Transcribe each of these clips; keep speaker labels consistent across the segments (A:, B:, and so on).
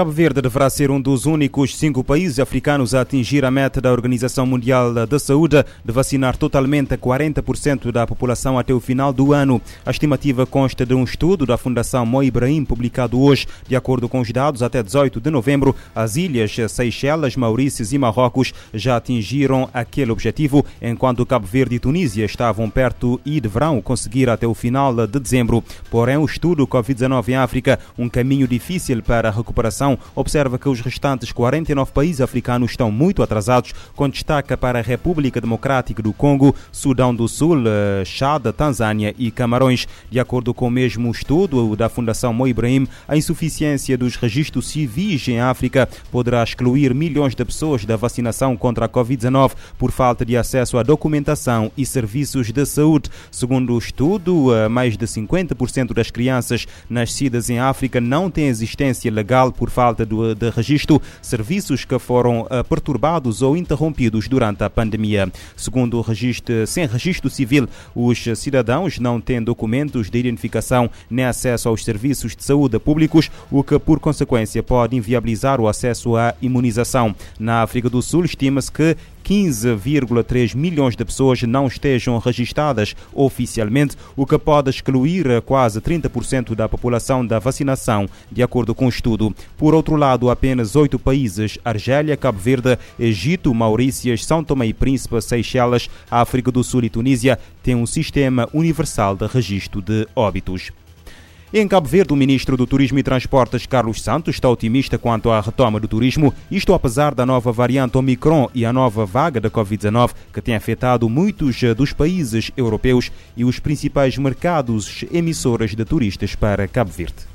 A: Cabo Verde deverá ser um dos únicos cinco países africanos a atingir a meta da Organização Mundial da Saúde de vacinar totalmente 40% da população até o final do ano. A estimativa consta de um estudo da Fundação Mo Ibrahim, publicado hoje. De acordo com os dados, até 18 de novembro, as ilhas Seychelles, Maurícios e Marrocos já atingiram aquele objetivo, enquanto Cabo Verde e Tunísia estavam perto e deverão conseguir até o final de dezembro. Porém, o estudo Covid-19 em África, um caminho difícil para a recuperação observa que os restantes 49 países africanos estão muito atrasados, com destaque para a República Democrática do Congo, Sudão do Sul, eh, Chad, Tanzânia e Camarões. De acordo com o mesmo estudo da Fundação Mo Ibrahim, a insuficiência dos registros civis em África poderá excluir milhões de pessoas da vacinação contra a Covid-19 por falta de acesso à documentação e serviços de saúde. Segundo o estudo, eh, mais de 50% das crianças nascidas em África não têm existência legal por falta de, de registro, serviços que foram uh, perturbados ou interrompidos durante a pandemia. Segundo o registro, sem registro civil, os cidadãos não têm documentos de identificação nem acesso aos serviços de saúde públicos, o que, por consequência, pode inviabilizar o acesso à imunização. Na África do Sul, estima-se que 15,3 milhões de pessoas não estejam registadas oficialmente, o que pode excluir quase 30% da população da vacinação, de acordo com o estudo. Por outro lado, apenas oito países Argélia, Cabo Verde, Egito, Maurícias, São Tomé e Príncipe, Seychelles, África do Sul e Tunísia têm um sistema universal de registro de óbitos. Em Cabo Verde, o ministro do Turismo e Transportes, Carlos Santos, está otimista quanto à retoma do turismo, isto apesar da nova variante Omicron e a nova vaga da Covid-19 que tem afetado muitos dos países europeus e os principais mercados emissores de turistas para Cabo Verde.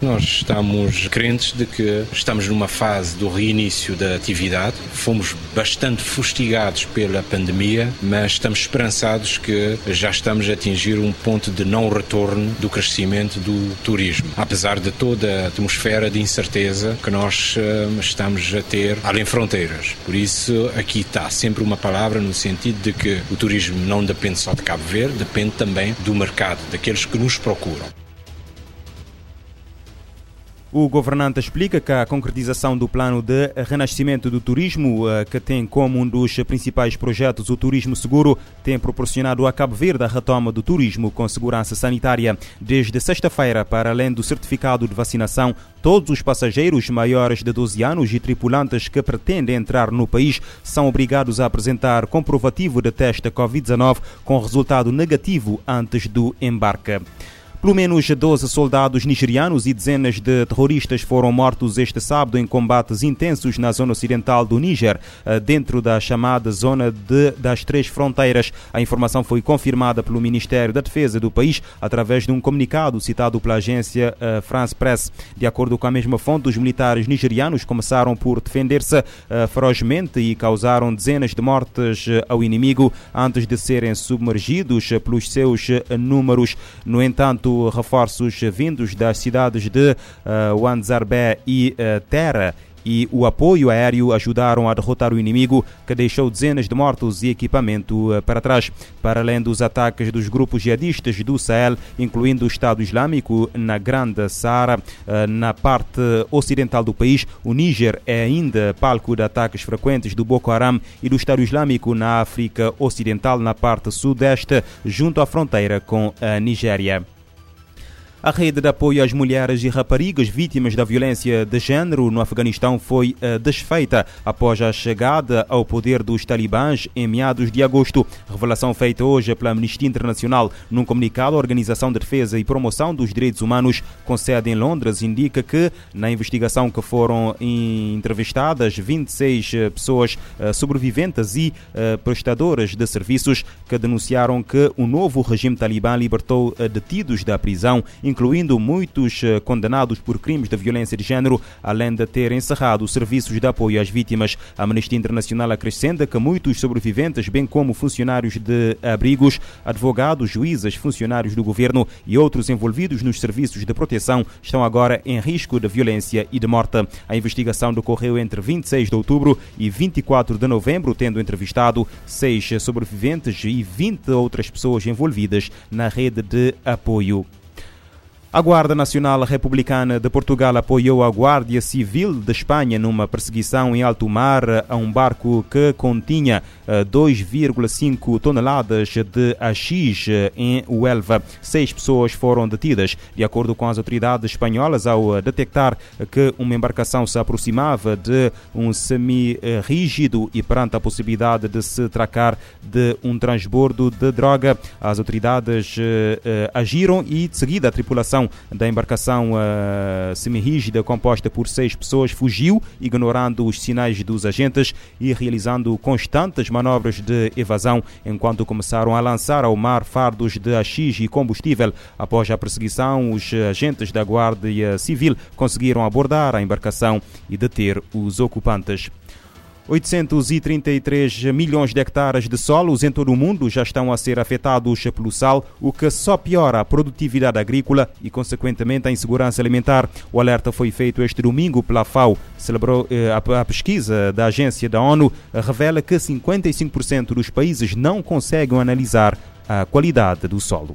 B: Nós estamos crentes de que estamos numa fase do reinício da atividade. Fomos bastante fustigados pela pandemia, mas estamos esperançados que já estamos a atingir um ponto de não retorno do crescimento do turismo, apesar de toda a atmosfera de incerteza que nós eh, estamos a ter além fronteiras. Por isso, aqui está sempre uma palavra no sentido de que o turismo não depende só de Cabo Verde, depende também do mercado, daqueles que nos procuram.
A: O governante explica que a concretização do plano de renascimento do turismo, eh, que tem como um dos principais projetos o turismo seguro, tem proporcionado a Cabo Verde a retoma do turismo com segurança sanitária. Desde sexta-feira, para além do certificado de vacinação, todos os passageiros maiores de 12 anos e tripulantes que pretendem entrar no país são obrigados a apresentar comprovativo de teste Covid-19 com resultado negativo antes do embarque. Pelo menos 12 soldados nigerianos e dezenas de terroristas foram mortos este sábado em combates intensos na zona ocidental do Níger, eh, dentro da chamada Zona de, das Três Fronteiras. A informação foi confirmada pelo Ministério da Defesa do país através de um comunicado citado pela agência uh, France Press. De acordo com a mesma fonte, os militares nigerianos começaram por defender-se uh, ferozmente e causaram dezenas de mortes ao inimigo antes de serem submergidos pelos seus números. No entanto, reforços vindos das cidades de uh, Wanzarbe e uh, Terra e o apoio aéreo ajudaram a derrotar o inimigo, que deixou dezenas de mortos e equipamento uh, para trás. Para além dos ataques dos grupos jihadistas do Sahel, incluindo o Estado Islâmico na Grande Saara, na parte ocidental do país, o Níger é ainda palco de ataques frequentes do Boko Haram e do Estado Islâmico na África Ocidental, na parte sudeste, junto à fronteira com a Nigéria. A rede de apoio às mulheres e raparigas vítimas da violência de género no Afeganistão foi uh, desfeita após a chegada ao poder dos talibãs em meados de agosto. Revelação feita hoje pela Amnistia Internacional num comunicado, a Organização de Defesa e Promoção dos Direitos Humanos, com sede em Londres, indica que na investigação que foram entrevistadas 26 eh, pessoas uh, sobreviventes e prestadoras de serviços que denunciaram que o novo regime talibã libertou detidos da prisão, incluindo muitos eh, condenados por crimes de violência de género, além de ter encerrado serviços de apoio às vítimas. A Amnistia Internacional acrescenta que muitos sobreviventes, bem como funcionários de abrigos, advogados, juízes, funcionários do governo e outros envolvidos nos serviços de proteção, estão agora em risco de violência e de morte. A investigação decorreu entre 26 de outubro e 24 de novembro, tendo entrevistado seis sobreviventes e 20 outras pessoas envolvidas na rede de apoio A Guarda Nacional Republicana de Portugal apoiou a Guardia Civil de Espanha numa perseguição em alto mar a um barco que continha 2,5 toneladas de AX em Huelva. Seis pessoas foram detidas, de acordo com as autoridades espanholas, ao detectar que uma embarcação se aproximava de um semi-rígido e perante a possibilidade de se tratar de um transbordo de droga. As autoridades agiram e, de seguida, a tripulação da embarcação uh, semirrígida composta por seis pessoas fugiu, ignorando os sinais dos agentes e realizando constantes manobras de evasão, enquanto começaram a lançar ao mar fardos de AX e combustível. Após a perseguição, os agentes da Guarda Civil conseguiram abordar a embarcação e deter os ocupantes. 833 milhões de hectares de solos em todo o mundo já estão a ser afetados pelo sal, o que só piora a produtividade agrícola e, consequentemente, a insegurança alimentar. O alerta foi feito este domingo pela FAO. Celebrou eh, a pesquisa da agência da ONU revela que 55% dos países não conseguem analisar a qualidade do solo.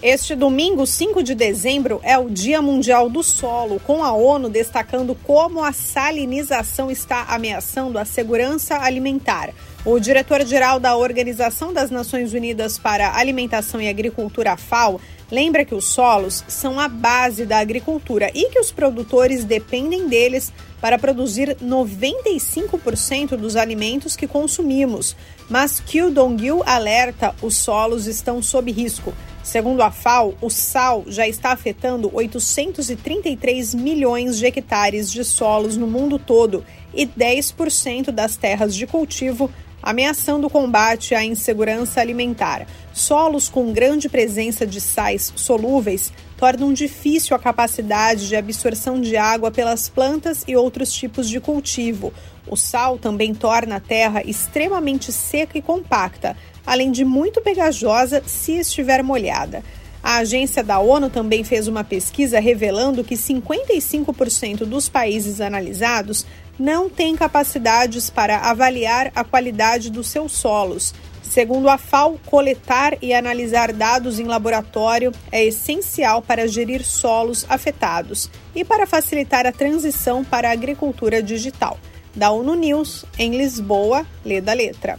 C: Este domingo, 5 de dezembro, é o Dia Mundial do Solo, com a ONU destacando como a salinização está ameaçando a segurança alimentar. O diretor-geral da Organização das Nações Unidas para Alimentação e Agricultura, FAO, lembra que os solos são a base da agricultura e que os produtores dependem deles para produzir 95% dos alimentos que consumimos. Mas Kyu Dong-gil alerta: os solos estão sob risco. Segundo a FAO, o sal já está afetando 833 milhões de hectares de solos no mundo todo e 10% das terras de cultivo, ameaçando o combate à insegurança alimentar. Solos com grande presença de sais solúveis tornam difícil a capacidade de absorção de água pelas plantas e outros tipos de cultivo. O sal também torna a terra extremamente seca e compacta, além de muito pegajosa se estiver molhada. A agência da ONU também fez uma pesquisa revelando que 55% dos países analisados não têm capacidades para avaliar a qualidade dos seus solos. Segundo a FAO, coletar e analisar dados em laboratório é essencial para gerir solos afetados e para facilitar a transição para a agricultura digital. Da ONU News, em Lisboa, lê da letra.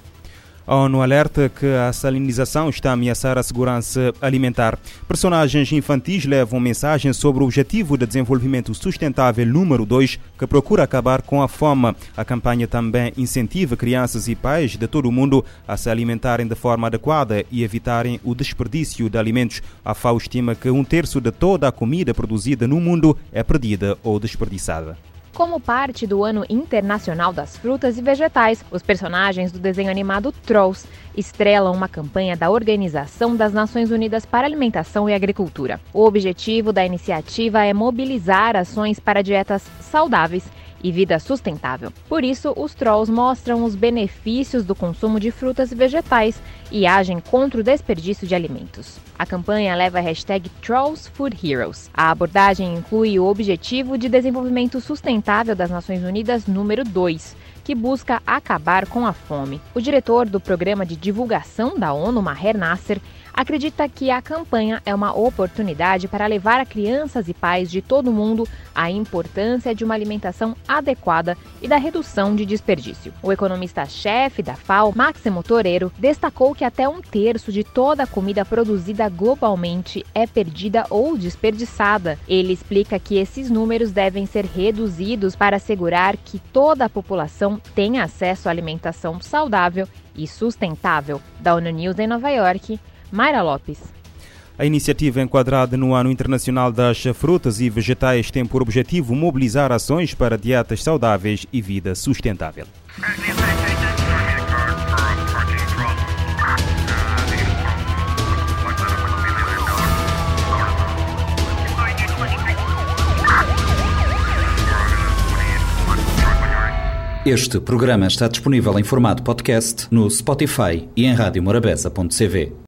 A: A ONU alerta que a salinização está a ameaçar a segurança alimentar. Personagens infantis levam mensagem sobre o Objetivo de Desenvolvimento Sustentável número 2, que procura acabar com a fome. A campanha também incentiva crianças e pais de todo o mundo a se alimentarem de forma adequada e evitarem o desperdício de alimentos. A FAO estima que um terço de toda a comida produzida no mundo é perdida ou desperdiçada.
D: Como parte do Ano Internacional das Frutas e Vegetais, os personagens do desenho animado Trolls estrelam uma campanha da Organização das Nações Unidas para Alimentação e Agricultura. O objetivo da iniciativa é mobilizar ações para dietas saudáveis e vida sustentável. Por isso, os trolls mostram os benefícios do consumo de frutas e vegetais e agem contra o desperdício de alimentos. A campanha leva a hashtag Trolls Food Heroes. A abordagem inclui o Objetivo de Desenvolvimento Sustentável das Nações Unidas número 2, que busca acabar com a fome. O diretor do programa de divulgação da ONU, Maher Nasser, acredita que a campanha é uma oportunidade para levar a crianças e pais de todo o mundo a importância de uma alimentação adequada e da redução de desperdício. O economista-chefe da FAO, Máximo Toreiro, destacou que até um terço de toda a comida produzida globalmente é perdida ou desperdiçada. Ele explica que esses números devem ser reduzidos para assegurar que toda a população tenha acesso à alimentação saudável e sustentável. Da ONU News em Nova York, Mayra Lopes.
A: A iniciativa enquadrada no Ano Internacional das Frutas e Vegetais tem por objetivo mobilizar ações para dietas saudáveis e vida sustentável.
E: Este programa está disponível em formato podcast no Spotify e em radiomorabeza.cv.